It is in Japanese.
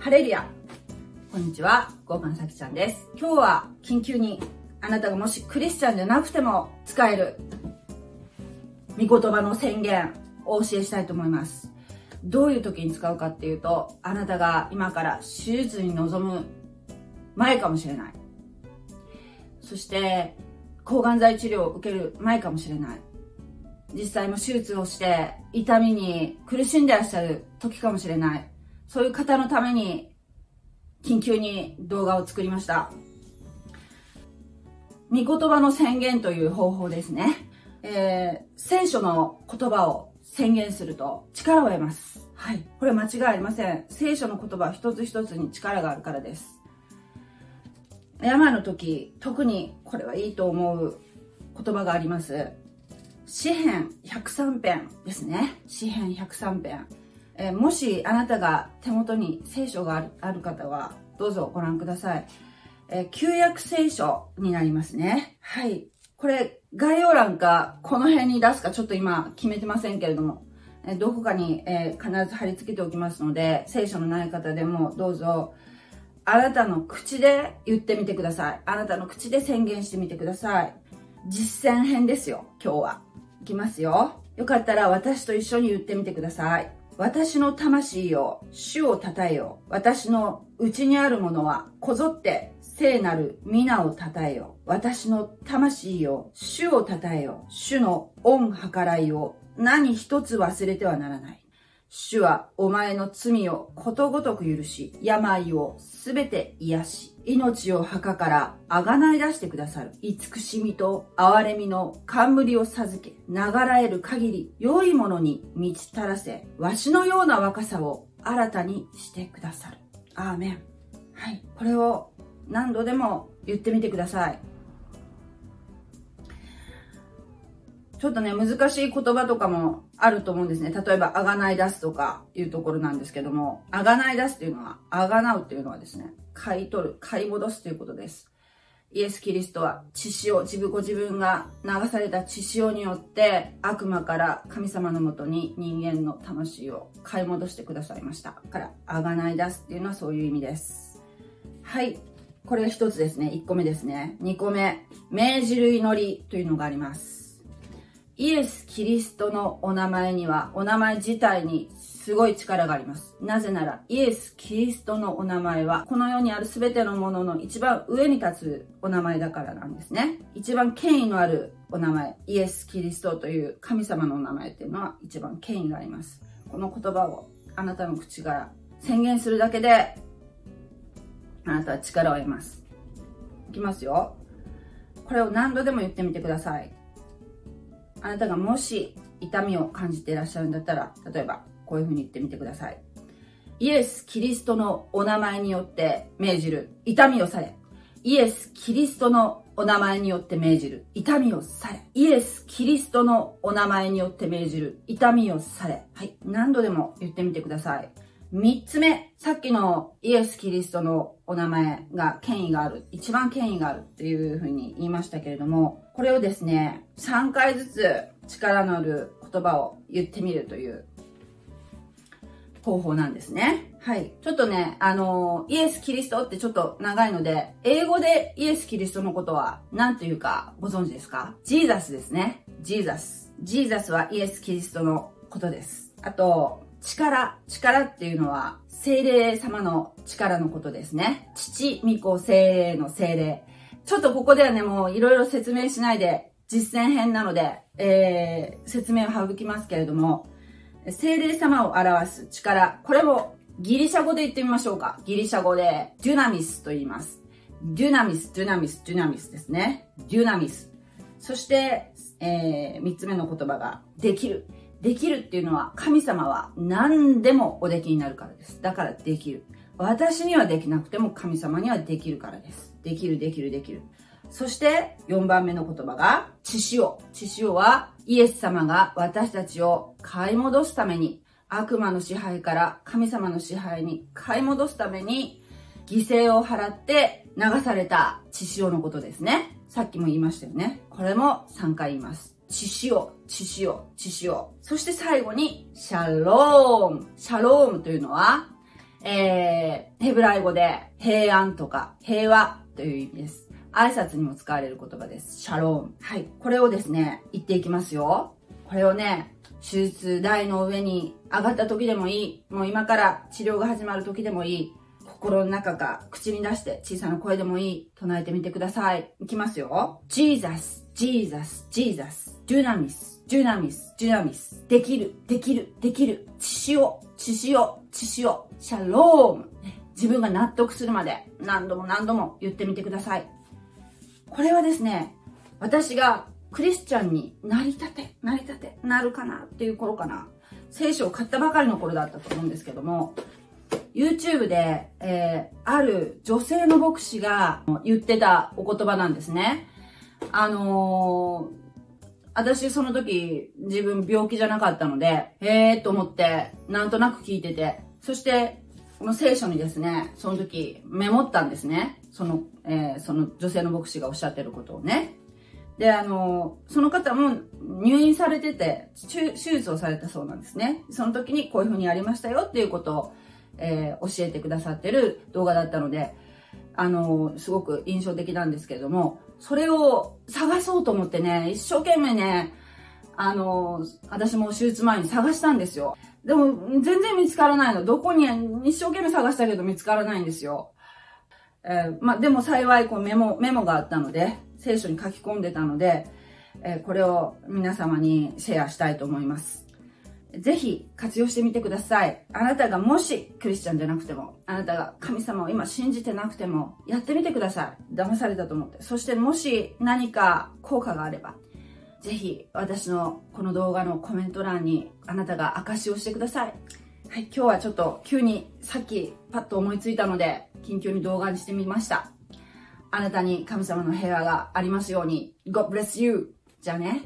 ハレリアこんにちは、ゴーガンサキちゃんです。今日は緊急にあなたがもしクリスチャンじゃなくても使える御言葉の宣言をお教えしたいと思います。どういう時に使うかっていうと、あなたが今から手術に臨む前かもしれない。そして、抗がん剤治療を受ける前かもしれない。実際も手術をして痛みに苦しんでらっしゃる時かもしれない。そういう方のために緊急に動画を作りました。御言葉の宣言という方法ですね。えー、聖書の言葉を宣言すると力を得ます。はい。これ間違いありません。聖書の言葉一つ一つに力があるからです。病の時、特にこれはいいと思う言葉があります。詩編103編ですね。詩編103編。えー、もしあなたが手元に聖書がある方は、どうぞご覧ください。えー、旧約聖書になりますね。はい。これ、概要欄か、この辺に出すか、ちょっと今決めてませんけれども、えー、どこかに、え必ず貼り付けておきますので、聖書のない方でもどうぞ、あなたの口で言ってみてください。あなたの口で宣言してみてください。実践編ですよ、今日は。いきますよ。よかったら私と一緒に言ってみてください。私の魂を、主を称えよ。私の内にあるものは、こぞって聖なる皆を称えよ。私の魂を、主を称えよ。主の恩計らいを何一つ忘れてはならない。主はお前の罪をことごとく許し、病をすべて癒し、命を墓からあがない出してくださる。慈しみと憐れみの冠を授け、流らえる限り良いものに満ち足らせ、わしのような若さを新たにしてくださる。アーメン。はい。これを何度でも言ってみてください。ちょっとね、難しい言葉とかもあると思うんですね。例えば、あがない出すとかいうところなんですけども、あがない出すっていうのは、あがなうっていうのはですね、買い取る、買い戻すということです。イエス・キリストは血潮、自分ご自分が流された血潮によって悪魔から神様のもとに人間の魂を買い戻してくださいました。から、あがない出すっていうのはそういう意味です。はい。これが一つですね。一個目ですね。二個目、命じる祈りというのがあります。イエス・キリストのお名前には、お名前自体にすごい力があります。なぜなら、イエス・キリストのお名前は、この世にある全てのものの一番上に立つお名前だからなんですね。一番権威のあるお名前、イエス・キリストという神様のお名前っていうのは一番権威があります。この言葉をあなたの口から宣言するだけで、あなたは力を得ます。いきますよ。これを何度でも言ってみてください。あなたがもし痛みを感じていらっしゃるんだったら、例えばこういうふうに言ってみてください。イエス・キリストのお名前によって命じる痛みをされ。イエス・キリストのお名前によって命じる痛みをされ。イエス・キリストのお名前によって命じる痛みをされ。はい。何度でも言ってみてください。三つ目、さっきのイエス・キリストのお名前が権威がある、一番権威があるっていうふうに言いましたけれども、これをですね、3回ずつ力のある言葉を言ってみるという方法なんですね。はい。ちょっとね、あのイエス・キリストってちょっと長いので、英語でイエス・キリストのことは何というかご存知ですか？ Jesus ですね。 Jesus。 Jesus はイエス・キリストのことです。あと、力、力っていうのは、聖霊様の力のことですね。父、御子、聖霊の聖霊。ちょっとここではね、もういろいろ説明しないで、実践編なので、えー、説明を省きますけれども、精霊様を表す力。これもギリシャ語で言ってみましょうか。ギリシャ語で、デュナミスと言います。デュナミス、デュナミス、デュナミスですね。デュナミス。そして、えー、三つ目の言葉が、できる。できるっていうのは神様は何でもおできになるからです。だからできる。私にはできなくても神様にはできるからです。できる、できる、できる。そして4番目の言葉が、血潮。血潮はイエス様が私たちを買い戻すために、悪魔の支配から神様の支配に買い戻すために、犠牲を払って流された血潮のことですね。さっきも言いましたよね。これも3回言います。血潮、血潮、血潮。そして最後に、シャローム。シャロームというのは、えー、ヘブライ語で平安とか平和という意味です。挨拶にも使われる言葉です。シャローム。はい。これをですね、言っていきますよ。これをね、手術台の上に上がった時でもいい。もう今から治療が始まる時でもいい。心の中か口に出して小さな声でもいい。唱えてみてください。いきますよ。Jesus, Jesus, Jesus, ジュナミス、ジュナミス、ジュナミス。できる、できる、できる。血潮、血潮、血潮。シャローム。自分が納得するまで何度も何度も言ってみてください。これはですね、私がクリスチャンになりたて、なりたて、なるかなっていう頃かな。聖書を買ったばかりの頃だったと思うんですけども、YouTube で、えー、ある女性の牧師が言ってたお言葉なんですね。あの、私その時自分病気じゃなかったので、へーと思ってなんとなく聞いてて、そしてこの聖書にですね、その時メモったんですね。その、えー、その女性の牧師がおっしゃってることをね。で、あの、その方も入院されてて、手術をされたそうなんですね。その時にこういう風にやりましたよっていうことを、えー、教えてくださってる動画だったので、あの、すごく印象的なんですけれども、それを探そうと思ってね、一生懸命ね、あの、私も手術前に探したんですよ。でも、全然見つからないの。どこに、一生懸命探したけど見つからないんですよ。えー、ま、でも幸いこうメモ、メモがあったので、聖書に書き込んでたので、えー、これを皆様にシェアしたいと思います。ぜひ活用してみてください。あなたがもしクリスチャンじゃなくても、あなたが神様を今信じてなくても、やってみてください。騙されたと思って。そしてもし何か効果があれば、ぜひ私のこの動画のコメント欄にあなたが証しをしてください。はい、今日はちょっと急にさっきパッと思いついたので、緊急に動画にしてみました。あなたに神様の平和がありますように。God bless you! じゃあね。